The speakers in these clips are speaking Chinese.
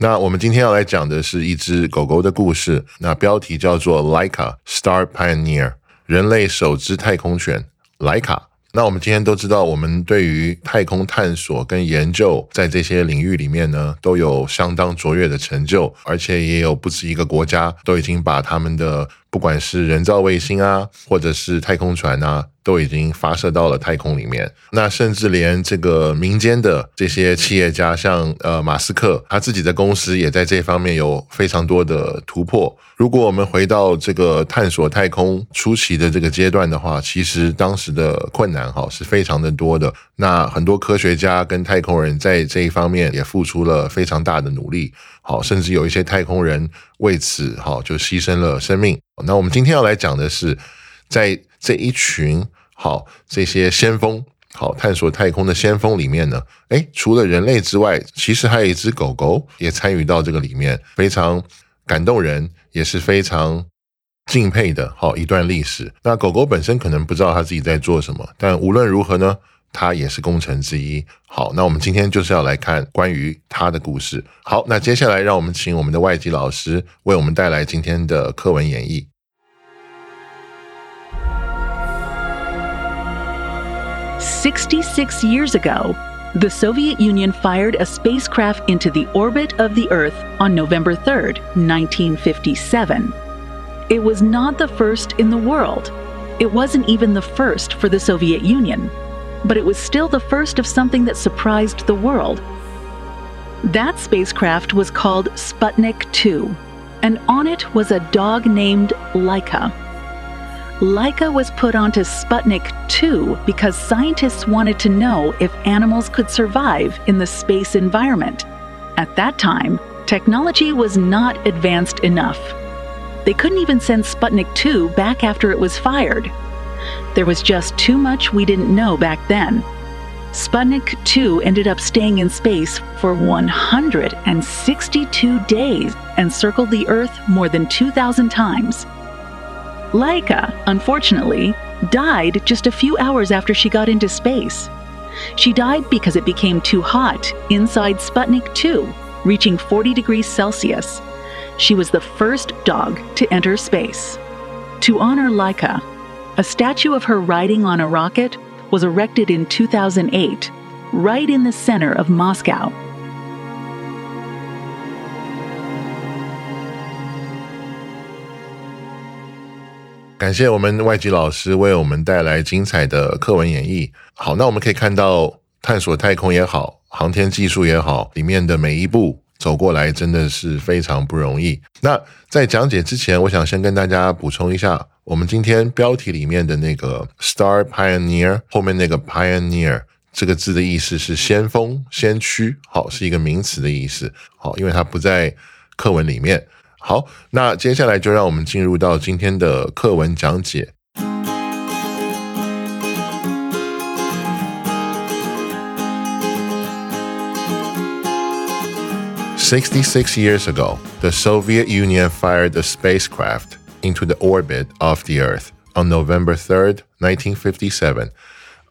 那我们今天要来讲的是一只狗狗的故事，那标题叫做 Leica Star Pioneer，人类首只太空犬莱卡。那我们今天都知道，我们对于太空探索跟研究，在这些领域里面呢，都有相当卓越的成就，而且也有不止一个国家都已经把他们的不管是人造卫星啊，或者是太空船啊，都已经发射到了太空里面。那甚至连这个民间的这些企业家，像呃马斯克，他自己的公司也在这方面有非常多的突破。如果我们回到这个探索太空初期的这个阶段的话，其实当时的困难哈是非常的多的。那很多科学家跟太空人在这一方面也付出了非常大的努力，好，甚至有一些太空人为此哈就牺牲了生命。那我们今天要来讲的是，在这一群好这些先锋。好，探索太空的先锋里面呢，诶，除了人类之外，其实还有一只狗狗也参与到这个里面，非常感动人，也是非常敬佩的。好，一段历史。那狗狗本身可能不知道它自己在做什么，但无论如何呢，它也是功臣之一。好，那我们今天就是要来看关于它的故事。好，那接下来让我们请我们的外籍老师为我们带来今天的课文演绎。66 years ago, the Soviet Union fired a spacecraft into the orbit of the Earth on November 3rd, 1957. It was not the first in the world. It wasn't even the first for the Soviet Union, but it was still the first of something that surprised the world. That spacecraft was called Sputnik 2, and on it was a dog named Laika. Laika was put onto Sputnik 2 because scientists wanted to know if animals could survive in the space environment. At that time, technology was not advanced enough. They couldn't even send Sputnik 2 back after it was fired. There was just too much we didn't know back then. Sputnik 2 ended up staying in space for 162 days and circled the Earth more than 2,000 times. Laika, unfortunately, died just a few hours after she got into space. She died because it became too hot inside Sputnik 2, reaching 40 degrees Celsius. She was the first dog to enter space. To honor Laika, a statue of her riding on a rocket was erected in 2008, right in the center of Moscow. 感谢我们外籍老师为我们带来精彩的课文演绎。好，那我们可以看到，探索太空也好，航天技术也好，里面的每一步走过来真的是非常不容易。那在讲解之前，我想先跟大家补充一下，我们今天标题里面的那个 “Star Pioneer” 后面那个 “Pioneer” 这个字的意思是先锋、先驱，好，是一个名词的意思。好，因为它不在课文里面。好，那接下来就让我们进入到今天的课文讲解。Sixty-six years ago, the Soviet Union fired a spacecraft into the orbit of the Earth on November 3rd, 1957.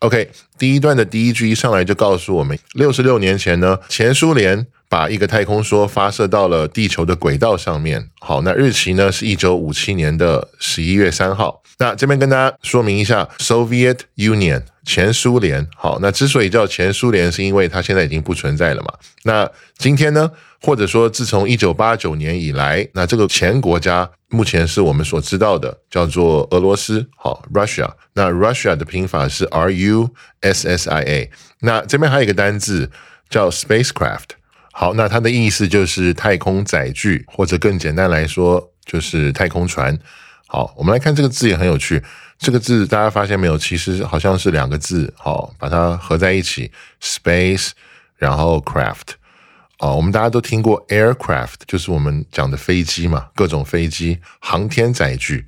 OK，第一段的第一句一上来就告诉我们，六十六年前呢，前苏联 把一个太空梭发射到了地球的轨道上面。好，那日期呢是一九五七年的十一月三号。那这边跟大家说明一下，Soviet Union 前苏联。好，那之所以叫前苏联，是因为它现在已经不存在了嘛。那今天呢，或者说自从一九八九年以来，那这个前国家目前是我们所知道的，叫做俄罗斯。好，Russia。那 Russia 的拼法是 R U S S I A。那这边还有一个单字叫 spacecraft。好，那它的意思就是太空载具，或者更简单来说就是太空船。好，我们来看这个字也很有趣。这个字大家发现没有？其实好像是两个字，好，把它合在一起，space，然后 craft。哦，我们大家都听过 aircraft，就是我们讲的飞机嘛，各种飞机，航天载具。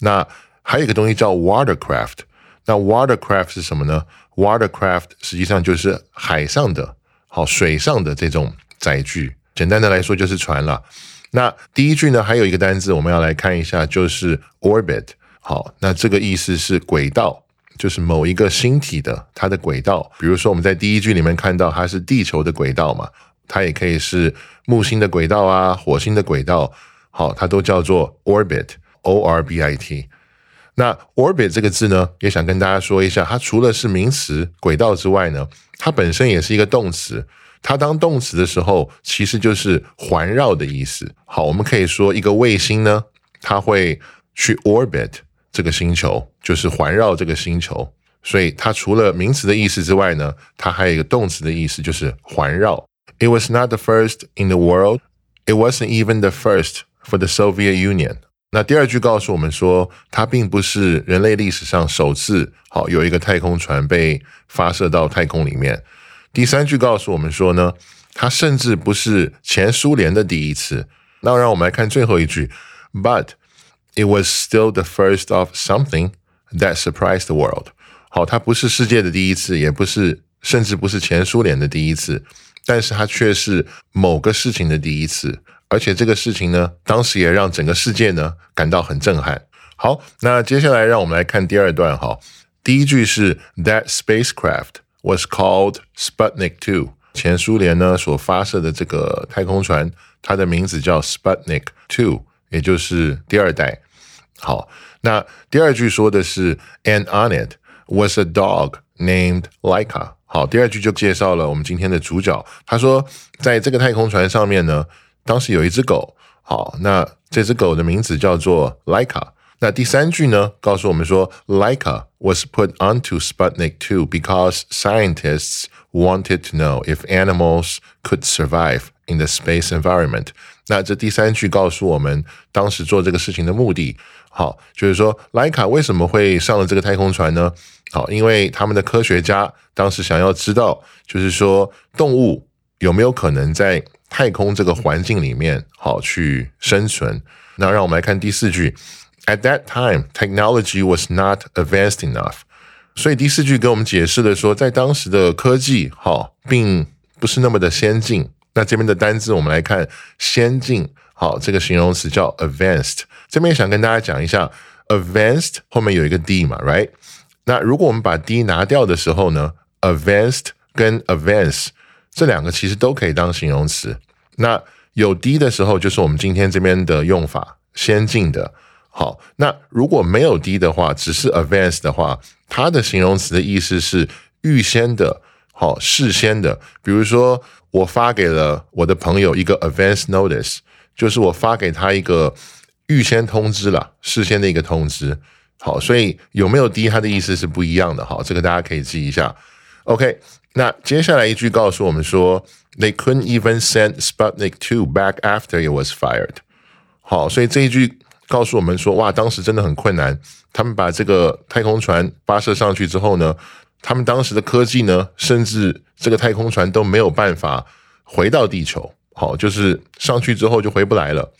那还有一个东西叫 watercraft。那 watercraft 是什么呢？watercraft 实际上就是海上的，好，水上的这种载具。简单的来说就是船了。那第一句呢，还有一个单字我们要来看一下，就是 orbit。好，那这个意思是轨道，就是某一个星体的它的轨道。比如说我们在第一句里面看到它是地球的轨道嘛，它也可以是木星的轨道啊，火星的轨道。好，它都叫做 orbit，o r b i t。那 orbit 这个字呢，也想跟大家说一下，它除了是名词轨道之外呢，它本身也是一个动词。它当动词的时候，其实就是环绕的意思。好，我们可以说一个卫星呢，它会去 orbit 这个星球，就是环绕这个星球。所以它除了名词的意思之外呢，它还有一个动词的意思，就是环绕。It was not the first in the world. It wasn't even the first for the Soviet Union. 那第二句告诉我们说，它并不是人类历史上首次好有一个太空船被发射到太空里面。第三句告诉我们说呢，它甚至不是前苏联的第一次。那让我们来看最后一句，But it was still the first of something that surprised the world。好，它不是世界的第一次，也不是，甚至不是前苏联的第一次，但是它却是某个事情的第一次。而且这个事情呢，当时也让整个世界呢感到很震撼。好，那接下来让我们来看第二段哈。第一句是 That spacecraft。Was called Sputnik Two。前苏联呢所发射的这个太空船，它的名字叫 Sputnik Two，也就是第二代。好，那第二句说的是 And on it was a dog named Laika。好，第二句就介绍了我们今天的主角。他说，在这个太空船上面呢，当时有一只狗。好，那这只狗的名字叫做 Laika。那第三句呢，告诉我们说，Laika was put onto Sputnik 2 because scientists wanted to know if animals could survive in the space environment。那这第三句告诉我们当时做这个事情的目的。好，就是说莱卡为什么会上了这个太空船呢？好，因为他们的科学家当时想要知道，就是说动物有没有可能在太空这个环境里面好去生存。那让我们来看第四句。At that time, technology was not advanced enough。所以第四句给我们解释的说，在当时的科技哈，并不是那么的先进。那这边的单字我们来看，先进好，这个形容词叫 advanced。这边想跟大家讲一下，advanced 后面有一个 d 嘛，right？那如果我们把 d 拿掉的时候呢，advanced 跟 advance 这两个其实都可以当形容词。那有 d 的时候，就是我们今天这边的用法，先进的。好，那如果没有 d 的话，只是 advance 的话，它的形容词的意思是预先的，好，事先的。比如说，我发给了我的朋友一个 advance notice，就是我发给他一个预先通知了，事先的一个通知。好，所以有没有 d，它的意思是不一样的。好，这个大家可以记一下。OK，那接下来一句告诉我们说，They couldn't even send Sputnik two back after it was fired。好，所以这一句。告诉我们说，哇，当时真的很困难。他们把这个太空船发射上去之后呢，他们当时的科技呢，甚至这个太空船都没有办法回到地球。好，就是上去之后就回不来了。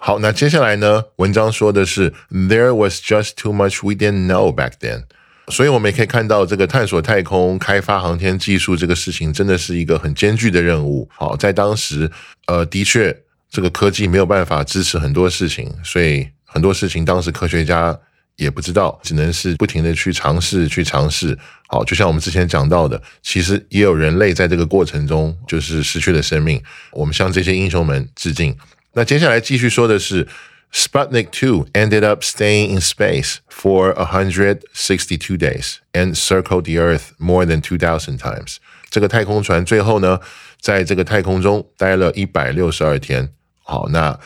好，那接下来呢，文章说的是，There was just too much we didn't know back then。所以我们也可以看到，这个探索太空、开发航天技术这个事情，真的是一个很艰巨的任务。好，在当时，呃，的确。这个科技没有办法支持很多事情，所以很多事情当时科学家也不知道，只能是不停的去尝试，去尝试。好，就像我们之前讲到的，其实也有人类在这个过程中就是失去了生命。我们向这些英雄们致敬。那接下来继续说的是，Sputnik Two ended up staying in space for 162 days and circled the Earth more than 2,000 times。这个太空船最后呢，在这个太空中待了一百六十二天。好，那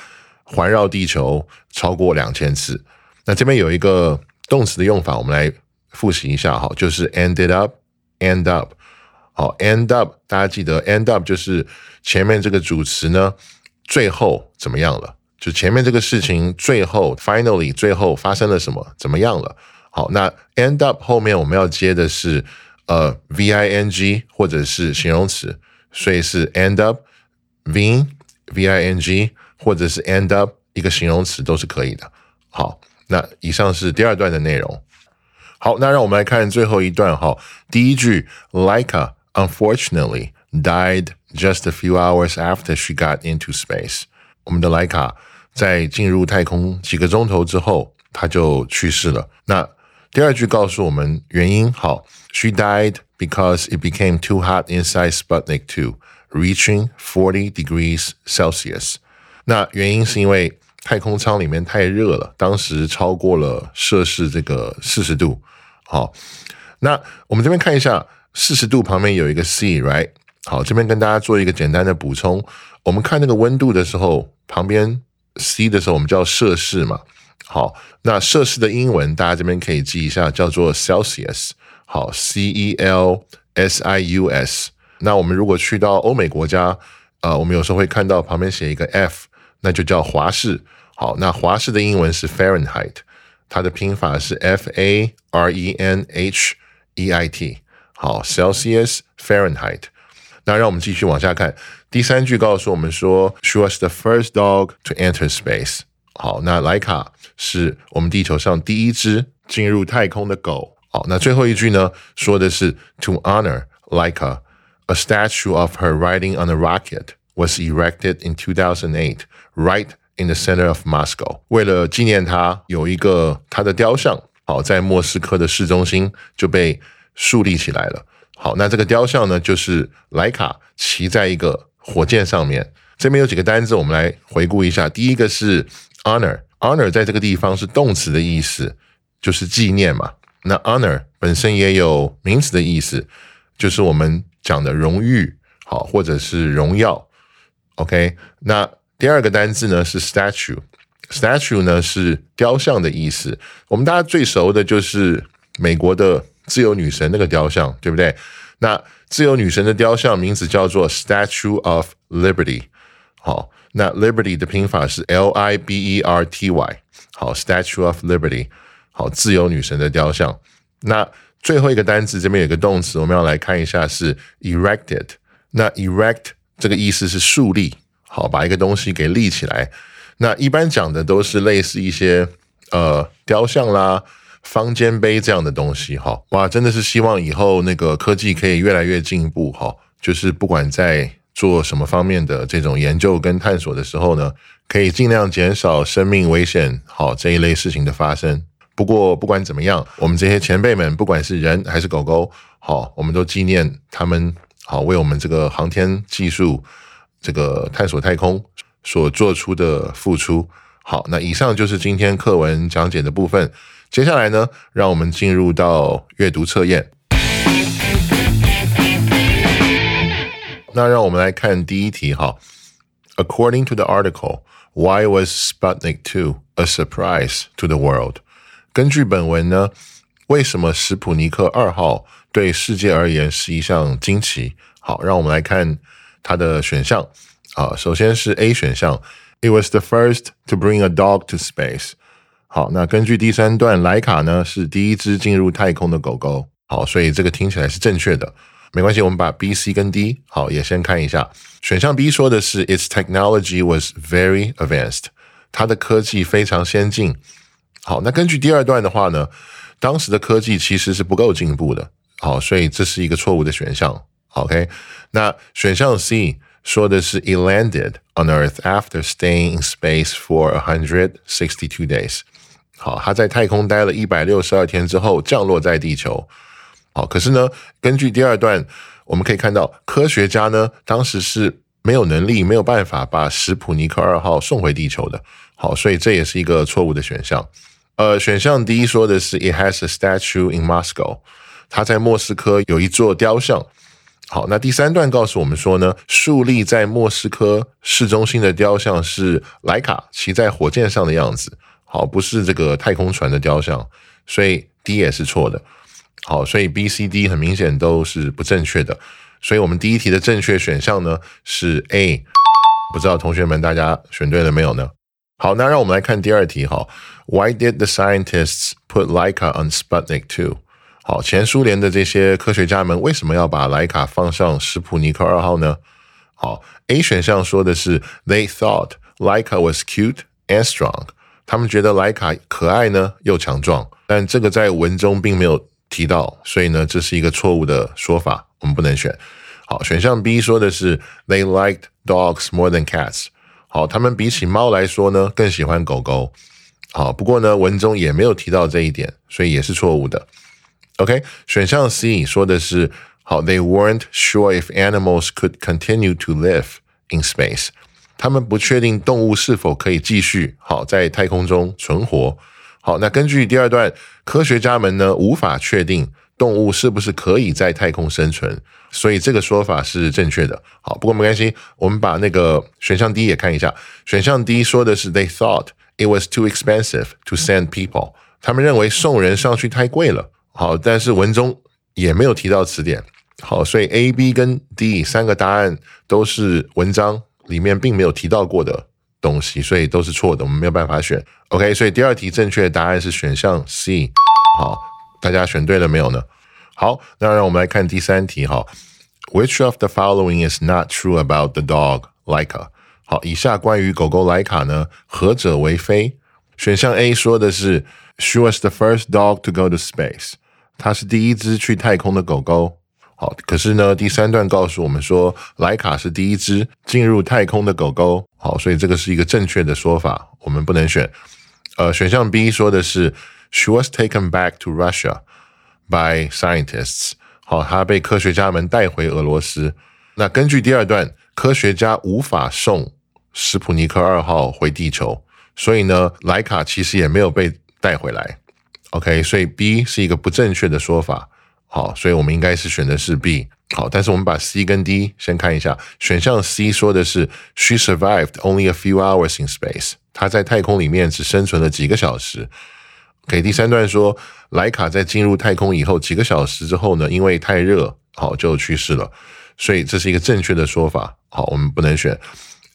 环绕地球超过两千次。那这边有一个动词的用法，我们来复习一下哈，就是 ended up，end up。好，end up，大家记得 end up 就是前面这个主词呢，最后怎么样了？就前面这个事情最后 finally 最后发生了什么？怎么样了？好，那 end up 后面我们要接的是呃 v i n g 或者是形容词，所以是 end up being v i n g 或者是 end up 一个形容词都是可以的。好。那以上是第二段的内容。好，那让我们来看最后一段哈。第一句，Laika unfortunately died just a few hours after she got into space。我们的莱卡在进入太空几个钟头之后，她就去世了。那第二句告诉我们原因，好，She died because it became too hot inside Sputnik 2, Reaching forty degrees Celsius。那原因是因为太空舱里面太热了，当时超过了摄氏这个四十度。好，那我们这边看一下，四十度旁边有一个 C，right？好，这边跟大家做一个简单的补充。我们看那个温度的时候，旁边 C 的时候，我们叫摄氏嘛。好，那摄氏的英文大家这边可以记一下，叫做 Celsius。好，C E L S I U S。那我们如果去到欧美国家，呃，我们有时候会看到旁边写一个 F，那就叫华氏。好，那华氏的英文是 Fahrenheit，它的拼法是 F A R E N H E I T。好，Celsius Fahrenheit。那让我们继续往下看，第三句告诉我们说，She was the first dog to enter space。好，那莱卡是我们地球上第一只进入太空的狗。好，那最后一句呢，说的是 To honor Leica Laika，a statue of her riding on a rocket was erected in 2008, right In the center of Moscow，为了纪念他，有一个他的雕像，好，在莫斯科的市中心就被树立起来了。好，那这个雕像呢，就是莱卡骑在一个火箭上面。这边有几个单字，我们来回顾一下。第一个是 honor，honor 在这个地方是动词的意思，就是纪念嘛。那 honor 本身也有名词的意思，就是我们讲的荣誉，好，或者是荣耀。OK，那。第二个单字呢是 statue，statue 呢是雕像的意思。我们大家最熟的就是美国的自由女神那个雕像，对不对？那自由女神的雕像名字叫做 Statue of Liberty。好，那 Liberty 的拼法是 L I B E R T Y。好，Statue of Liberty。好，自由女神的雕像。那最后一个单词这边有个动词，我们要来看一下是 erected。那 erect 这个意思是树立。好，把一个东西给立起来。那一般讲的都是类似一些呃雕像啦、方尖碑这样的东西。哈，哇，真的是希望以后那个科技可以越来越进步。哈，就是不管在做什么方面的这种研究跟探索的时候呢，可以尽量减少生命危险好这一类事情的发生。不过不管怎么样，我们这些前辈们，不管是人还是狗狗，好，我们都纪念他们，好为我们这个航天技术。这个探索太空所做出的付出。好，那以上就是今天课文讲解的部分。接下来呢，让我们进入到阅读测验。那让我们来看第一题哈。According to the article, why was Sputnik 2 a surprise to the world？根据本文呢，为什么史普尼克二号对世界而言是一项惊奇？好，让我们来看。它的选项啊，首先是 A 选项，It was the first to bring a dog to space。好，那根据第三段，莱卡呢是第一只进入太空的狗狗。好，所以这个听起来是正确的。没关系，我们把 B、C 跟 D 好也先看一下。选项 B 说的是 Its technology was very advanced，它的科技非常先进。好，那根据第二段的话呢，当时的科技其实是不够进步的。好，所以这是一个错误的选项。OK，那选项 C 说的是 It landed on Earth after staying in space for a hundred sixty-two days。好，他在太空待了一百六十二天之后降落在地球。好，可是呢，根据第二段，我们可以看到科学家呢当时是没有能力、没有办法把史普尼克二号送回地球的。好，所以这也是一个错误的选项。呃，选项第一说的是 It has a statue in Moscow，它在莫斯科有一座雕像。好，那第三段告诉我们说呢，竖立在莫斯科市中心的雕像是莱卡骑在火箭上的样子。好，不是这个太空船的雕像，所以 D 也是错的。好，所以 B、C、D 很明显都是不正确的。所以我们第一题的正确选项呢是 A。不知道同学们大家选对了没有呢？好，那让我们来看第二题哈。Why did the scientists put Laika on Sputnik two？好，前苏联的这些科学家们为什么要把莱卡放上史普尼克二号呢？好，A 选项说的是 They thought Laika was cute and strong。他们觉得莱卡可爱呢又强壮，但这个在文中并没有提到，所以呢这是一个错误的说法，我们不能选。好，选项 B 说的是 They liked dogs more than cats。 好，他们比起猫来说呢更喜欢狗狗。好，不过呢文中也没有提到这一点，所以也是错误的。OK，选项 C 说的是好，They weren't sure if animals could continue to live in space。他们不确定动物是否可以继续好在太空中存活。好，那根据第二段，科学家们呢无法确定动物是不是可以在太空生存，所以这个说法是正确的。好，不过没关系，我们把那个选项 D 也看一下。选项 D 说的是 They thought it was too expensive to send people。他们认为送人上去太贵了。好，但是文中也没有提到词典。好，所以 A、B 跟 D 三个答案都是文章里面并没有提到过的东西，所以都是错的，我们没有办法选。OK，所以第二题正确的答案是选项 C。好，大家选对了没有呢？好，那让我们来看第三题。哈，Which of the following is not true about the dog Laika？好，以下关于狗狗莱卡呢，何者为非？选项 A 说的是 She was the first dog to go to space。它是第一只去太空的狗狗。好，可是呢，第三段告诉我们说，莱卡是第一只进入太空的狗狗。好，所以这个是一个正确的说法，我们不能选。呃，选项 B 说的是，She was taken back to Russia by scientists。好，她被科学家们带回俄罗斯。那根据第二段，科学家无法送史普尼克二号回地球，所以呢，莱卡其实也没有被带回来。OK，所以 B 是一个不正确的说法。好，所以我们应该是选的是 B。好，但是我们把 C 跟 D 先看一下。选项 C 说的是 She survived only a few hours in space。她在太空里面只生存了几个小时。OK，第三段说莱卡在进入太空以后几个小时之后呢，因为太热，好就去世了。所以这是一个正确的说法。好，我们不能选。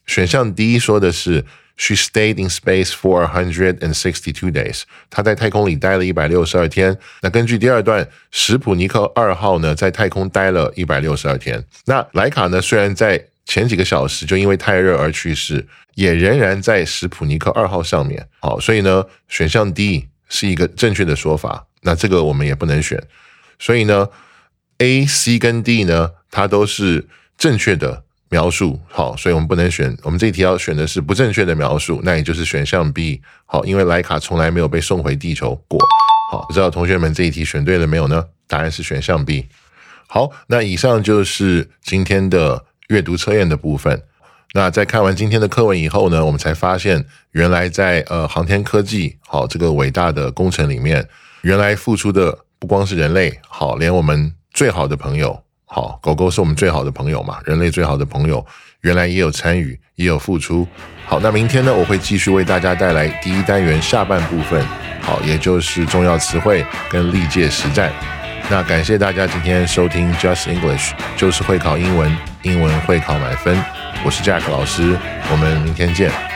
选项 D 说的是。She stayed in space for hundred and sixty-two days。她在太空里待了一百六十二天。那根据第二段，史普尼克二号呢，在太空待了一百六十二天。那莱卡呢，虽然在前几个小时就因为太热而去世，也仍然在史普尼克二号上面。好，所以呢，选项 D 是一个正确的说法。那这个我们也不能选。所以呢，A、C 跟 D 呢，它都是正确的。描述好，所以我们不能选。我们这一题要选的是不正确的描述，那也就是选项 B。好，因为莱卡从来没有被送回地球过。好，不知道同学们这一题选对了没有呢？答案是选项 B。好，那以上就是今天的阅读测验的部分。那在看完今天的课文以后呢，我们才发现，原来在呃航天科技好这个伟大的工程里面，原来付出的不光是人类，好，连我们最好的朋友。好，狗狗是我们最好的朋友嘛？人类最好的朋友，原来也有参与，也有付出。好，那明天呢，我会继续为大家带来第一单元下半部分，好，也就是重要词汇跟历届实战。那感谢大家今天收听 Just English，就是会考英文，英文会考满分。我是 Jack 老师，我们明天见。